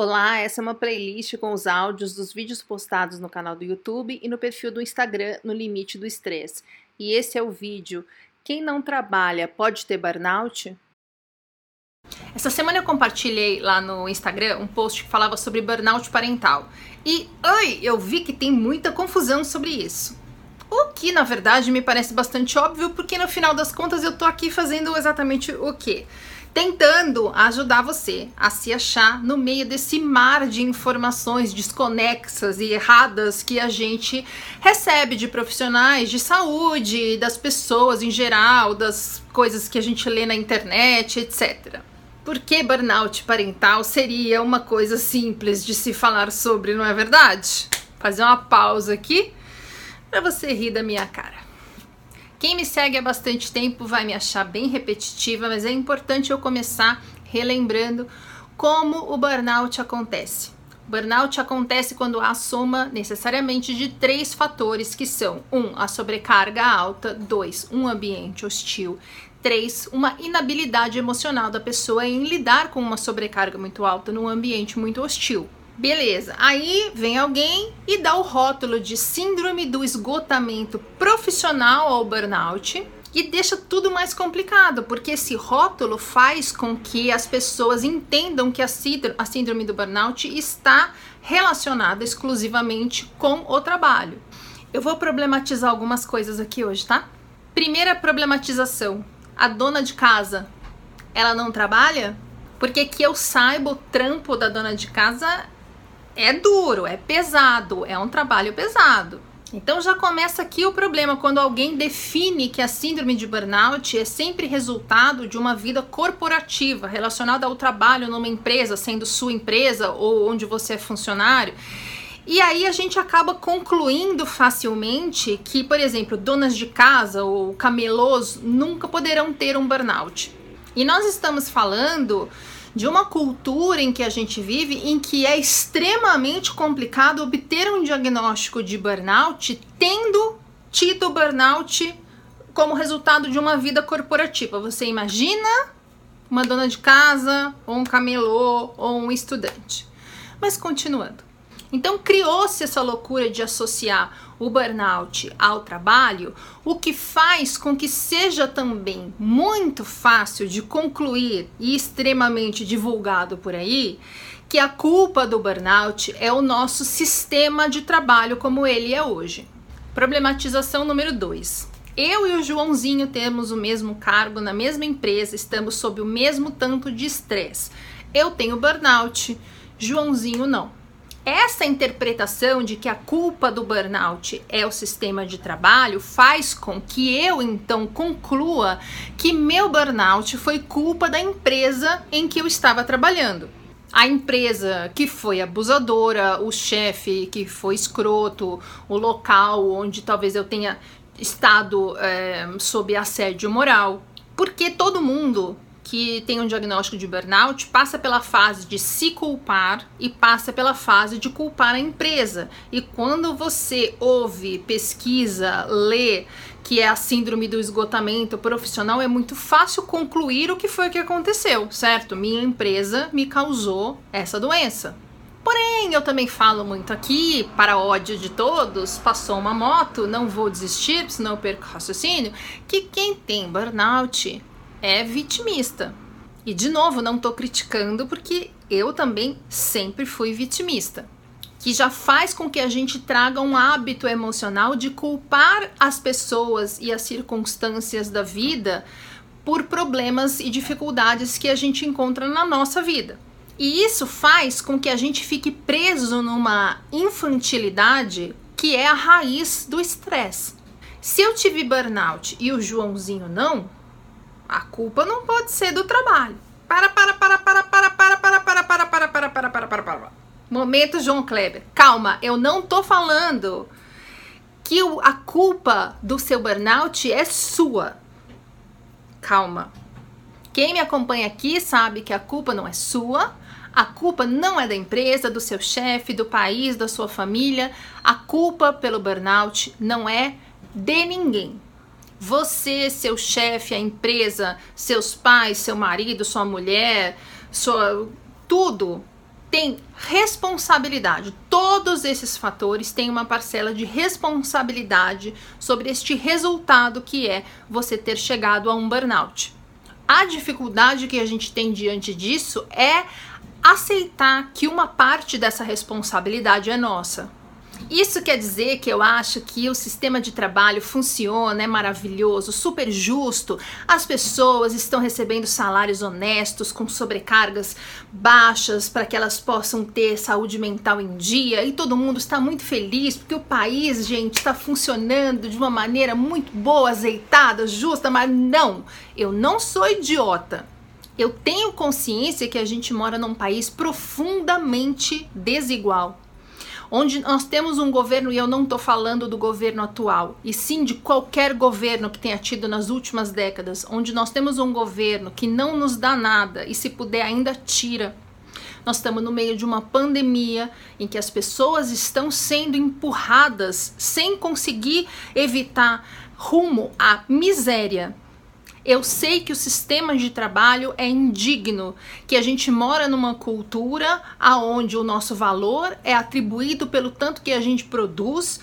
Olá, essa é uma playlist com os áudios dos vídeos postados no canal do YouTube e no perfil do Instagram no Limite do Estresse. E esse é o vídeo Quem não trabalha pode ter burnout? Essa semana eu compartilhei lá no Instagram um post que falava sobre burnout parental. E, ai, eu vi que tem muita confusão sobre isso. O que, na verdade, me parece bastante óbvio, porque no final das contas eu tô aqui fazendo exatamente o quê? Tentando ajudar você a se achar no meio desse mar de informações desconexas e erradas que a gente recebe de profissionais de saúde, das pessoas em geral, das coisas que a gente lê na internet, etc. Porque burnout parental seria uma coisa simples de se falar sobre, não é verdade? Fazer uma pausa aqui para você rir da minha cara. Quem me segue há bastante tempo vai me achar bem repetitiva, mas é importante eu começar relembrando como o burnout acontece. O burnout acontece quando há soma necessariamente de três fatores que são: um, a sobrecarga alta, dois, um ambiente hostil, três, uma inabilidade emocional da pessoa em lidar com uma sobrecarga muito alta num ambiente muito hostil. Beleza. Aí vem alguém e dá o rótulo de síndrome do esgotamento profissional ao burnout e deixa tudo mais complicado, porque esse rótulo faz com que as pessoas entendam que a síndrome do burnout está relacionada exclusivamente com o trabalho. Eu vou problematizar algumas coisas aqui hoje, tá? Primeira problematização: a dona de casa, ela não trabalha? Porque que eu saiba, o trampo da dona de casa é duro, é pesado, é um trabalho pesado. Então já começa aqui o problema quando alguém define que a síndrome de burnout é sempre resultado de uma vida corporativa relacionada ao trabalho numa empresa, sendo sua empresa ou onde você é funcionário. E aí a gente acaba concluindo facilmente que, por exemplo, donas de casa ou camelôs nunca poderão ter um burnout. E nós estamos falando de uma cultura em que a gente vive em que é extremamente complicado obter um diagnóstico de burnout tendo tido burnout como resultado de uma vida corporativa. Você imagina uma dona de casa, ou um camelô, ou um estudante. Mas continuando. Então criou-se essa loucura de associar o burnout ao trabalho, o que faz com que seja também muito fácil de concluir e extremamente divulgado por aí que a culpa do burnout é o nosso sistema de trabalho como ele é hoje. Problematização número 2. Eu e o Joãozinho temos o mesmo cargo na mesma empresa, estamos sob o mesmo tanto de estresse. Eu tenho burnout, Joãozinho não. Essa interpretação de que a culpa do burnout é o sistema de trabalho faz com que eu então conclua que meu burnout foi culpa da empresa em que eu estava trabalhando. A empresa que foi abusadora, o chefe que foi escroto, o local onde talvez eu tenha estado é, sob assédio moral. Porque todo mundo que tem um diagnóstico de burnout passa pela fase de se culpar e passa pela fase de culpar a empresa. E quando você ouve, pesquisa, lê que é a síndrome do esgotamento profissional, é muito fácil concluir o que foi que aconteceu, certo? Minha empresa me causou essa doença. Porém, eu também falo muito aqui, para ódio de todos, passou uma moto, não vou desistir, senão eu perco raciocínio, que quem tem burnout é vitimista. E de novo, não estou criticando porque eu também sempre fui vitimista. Que já faz com que a gente traga um hábito emocional de culpar as pessoas e as circunstâncias da vida por problemas e dificuldades que a gente encontra na nossa vida. E isso faz com que a gente fique preso numa infantilidade que é a raiz do estresse. Se eu tive burnout e o Joãozinho não, a culpa não pode ser do trabalho. Para, para, para, para, para, para, para, para, para, para, para, para, para, para, para. Momento João Kleber. Calma, eu não tô falando que a culpa do seu burnout é sua. Calma. Quem me acompanha aqui sabe que a culpa não é sua, a culpa não é da empresa, do seu chefe, do país, da sua família. A culpa pelo burnout não é de ninguém. Você, seu chefe, a empresa, seus pais, seu marido, sua mulher, sua tudo tem responsabilidade. Todos esses fatores têm uma parcela de responsabilidade sobre este resultado que é você ter chegado a um burnout. A dificuldade que a gente tem diante disso é aceitar que uma parte dessa responsabilidade é nossa. Isso quer dizer que eu acho que o sistema de trabalho funciona, é maravilhoso, super justo. As pessoas estão recebendo salários honestos, com sobrecargas baixas, para que elas possam ter saúde mental em dia. E todo mundo está muito feliz porque o país, gente, está funcionando de uma maneira muito boa, azeitada, justa. Mas não, eu não sou idiota. Eu tenho consciência que a gente mora num país profundamente desigual onde nós temos um governo, e eu não estou falando do governo atual, e sim de qualquer governo que tenha tido nas últimas décadas, onde nós temos um governo que não nos dá nada e, se puder, ainda tira. Nós estamos no meio de uma pandemia em que as pessoas estão sendo empurradas sem conseguir evitar rumo à miséria eu sei que o sistema de trabalho é indigno, que a gente mora numa cultura aonde o nosso valor é atribuído pelo tanto que a gente produz,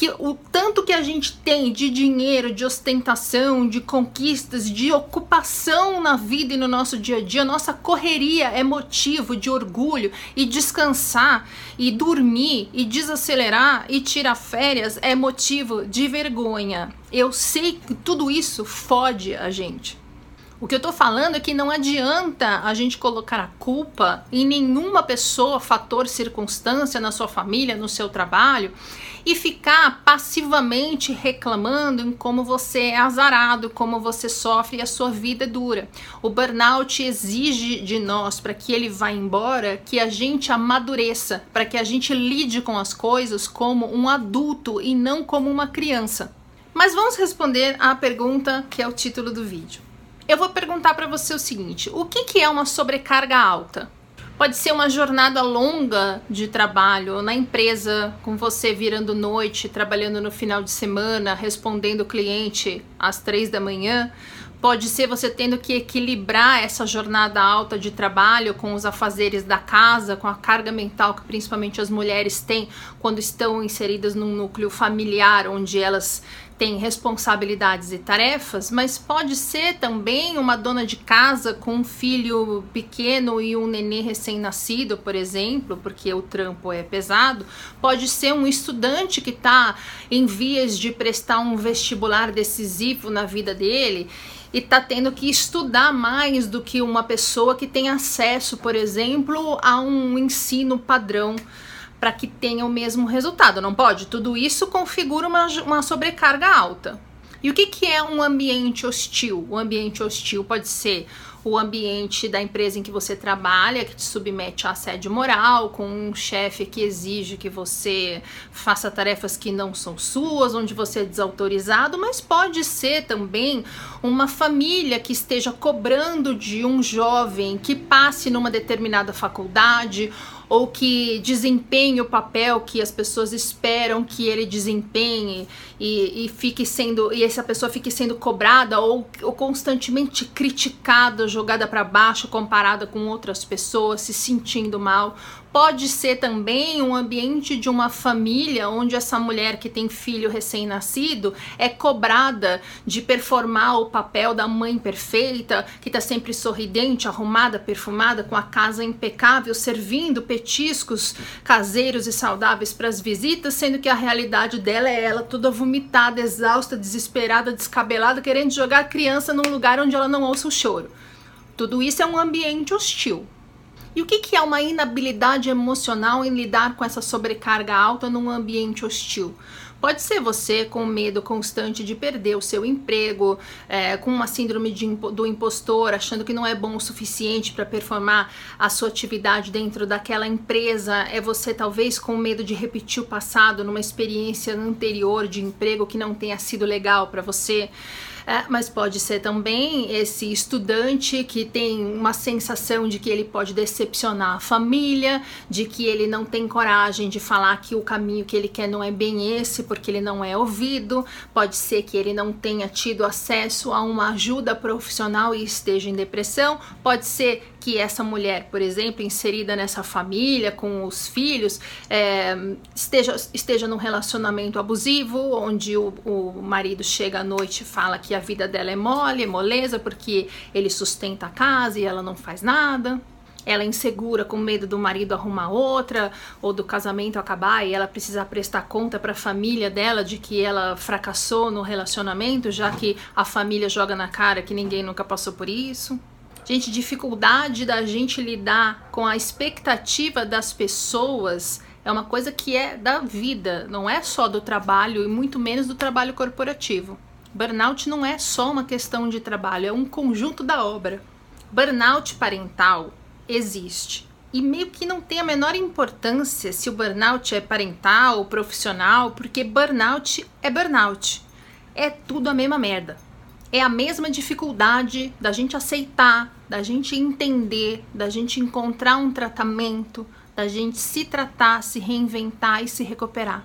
que o tanto que a gente tem de dinheiro, de ostentação, de conquistas, de ocupação na vida e no nosso dia a dia, nossa correria é motivo de orgulho e descansar e dormir e desacelerar e tirar férias é motivo de vergonha. Eu sei que tudo isso fode a gente. O que eu tô falando é que não adianta a gente colocar a culpa em nenhuma pessoa, fator, circunstância na sua família, no seu trabalho e ficar passivamente reclamando em como você é azarado, como você sofre e a sua vida é dura. O burnout exige de nós para que ele vá embora que a gente amadureça, para que a gente lide com as coisas como um adulto e não como uma criança. Mas vamos responder à pergunta que é o título do vídeo eu vou perguntar para você o seguinte: o que, que é uma sobrecarga alta? Pode ser uma jornada longa de trabalho na empresa, com você virando noite, trabalhando no final de semana, respondendo o cliente às três da manhã. Pode ser você tendo que equilibrar essa jornada alta de trabalho com os afazeres da casa, com a carga mental que principalmente as mulheres têm quando estão inseridas num núcleo familiar onde elas tem responsabilidades e tarefas, mas pode ser também uma dona de casa com um filho pequeno e um nenê recém-nascido, por exemplo, porque o trampo é pesado. Pode ser um estudante que está em vias de prestar um vestibular decisivo na vida dele e está tendo que estudar mais do que uma pessoa que tem acesso, por exemplo, a um ensino padrão para que tenha o mesmo resultado, não pode? Tudo isso configura uma, uma sobrecarga alta. E o que, que é um ambiente hostil? O ambiente hostil pode ser o ambiente da empresa em que você trabalha, que te submete a assédio moral, com um chefe que exige que você faça tarefas que não são suas, onde você é desautorizado, mas pode ser também uma família que esteja cobrando de um jovem que passe numa determinada faculdade ou que desempenhe o papel que as pessoas esperam que ele desempenhe e, e fique sendo e essa pessoa fique sendo cobrada ou, ou constantemente criticada, jogada para baixo, comparada com outras pessoas, se sentindo mal Pode ser também um ambiente de uma família onde essa mulher que tem filho recém-nascido é cobrada de performar o papel da mãe perfeita, que está sempre sorridente, arrumada, perfumada, com a casa impecável, servindo petiscos caseiros e saudáveis para as visitas, sendo que a realidade dela é ela toda vomitada, exausta, desesperada, descabelada, querendo jogar a criança num lugar onde ela não ouça o choro. Tudo isso é um ambiente hostil. E o que, que é uma inabilidade emocional em lidar com essa sobrecarga alta num ambiente hostil? Pode ser você com medo constante de perder o seu emprego, é, com uma síndrome de, do impostor, achando que não é bom o suficiente para performar a sua atividade dentro daquela empresa. É você talvez com medo de repetir o passado numa experiência anterior de emprego que não tenha sido legal para você. É, mas pode ser também esse estudante que tem uma sensação de que ele pode decepcionar a família, de que ele não tem coragem de falar que o caminho que ele quer não é bem esse, porque ele não é ouvido. Pode ser que ele não tenha tido acesso a uma ajuda profissional e esteja em depressão. Pode ser que essa mulher, por exemplo, inserida nessa família, com os filhos, é, esteja, esteja num relacionamento abusivo, onde o, o marido chega à noite e fala que a vida dela é mole, é moleza, porque ele sustenta a casa e ela não faz nada ela é insegura, com medo do marido arrumar outra ou do casamento acabar e ela precisar prestar conta para a família dela de que ela fracassou no relacionamento, já que a família joga na cara que ninguém nunca passou por isso. Gente, dificuldade da gente lidar com a expectativa das pessoas é uma coisa que é da vida, não é só do trabalho e muito menos do trabalho corporativo. Burnout não é só uma questão de trabalho, é um conjunto da obra. Burnout parental existe. E meio que não tem a menor importância se o burnout é parental ou profissional, porque burnout é burnout. É tudo a mesma merda. É a mesma dificuldade da gente aceitar, da gente entender, da gente encontrar um tratamento, da gente se tratar, se reinventar e se recuperar.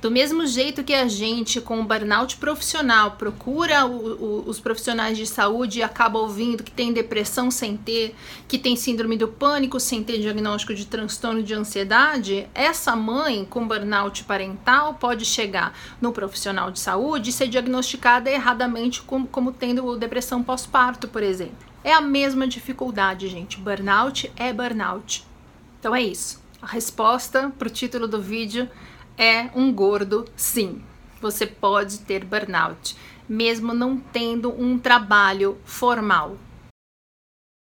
Do mesmo jeito que a gente, com o burnout profissional, procura o, o, os profissionais de saúde e acaba ouvindo que tem depressão sem ter, que tem síndrome do pânico sem ter diagnóstico de transtorno de ansiedade, essa mãe com burnout parental pode chegar no profissional de saúde e ser diagnosticada erradamente como, como tendo depressão pós-parto, por exemplo. É a mesma dificuldade, gente. Burnout é burnout. Então é isso. A resposta para o título do vídeo é um gordo, sim. Você pode ter burnout, mesmo não tendo um trabalho formal.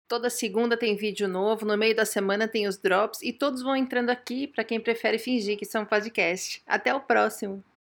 Toda segunda tem vídeo novo, no meio da semana tem os drops e todos vão entrando aqui para quem prefere fingir que são podcast. Até o próximo!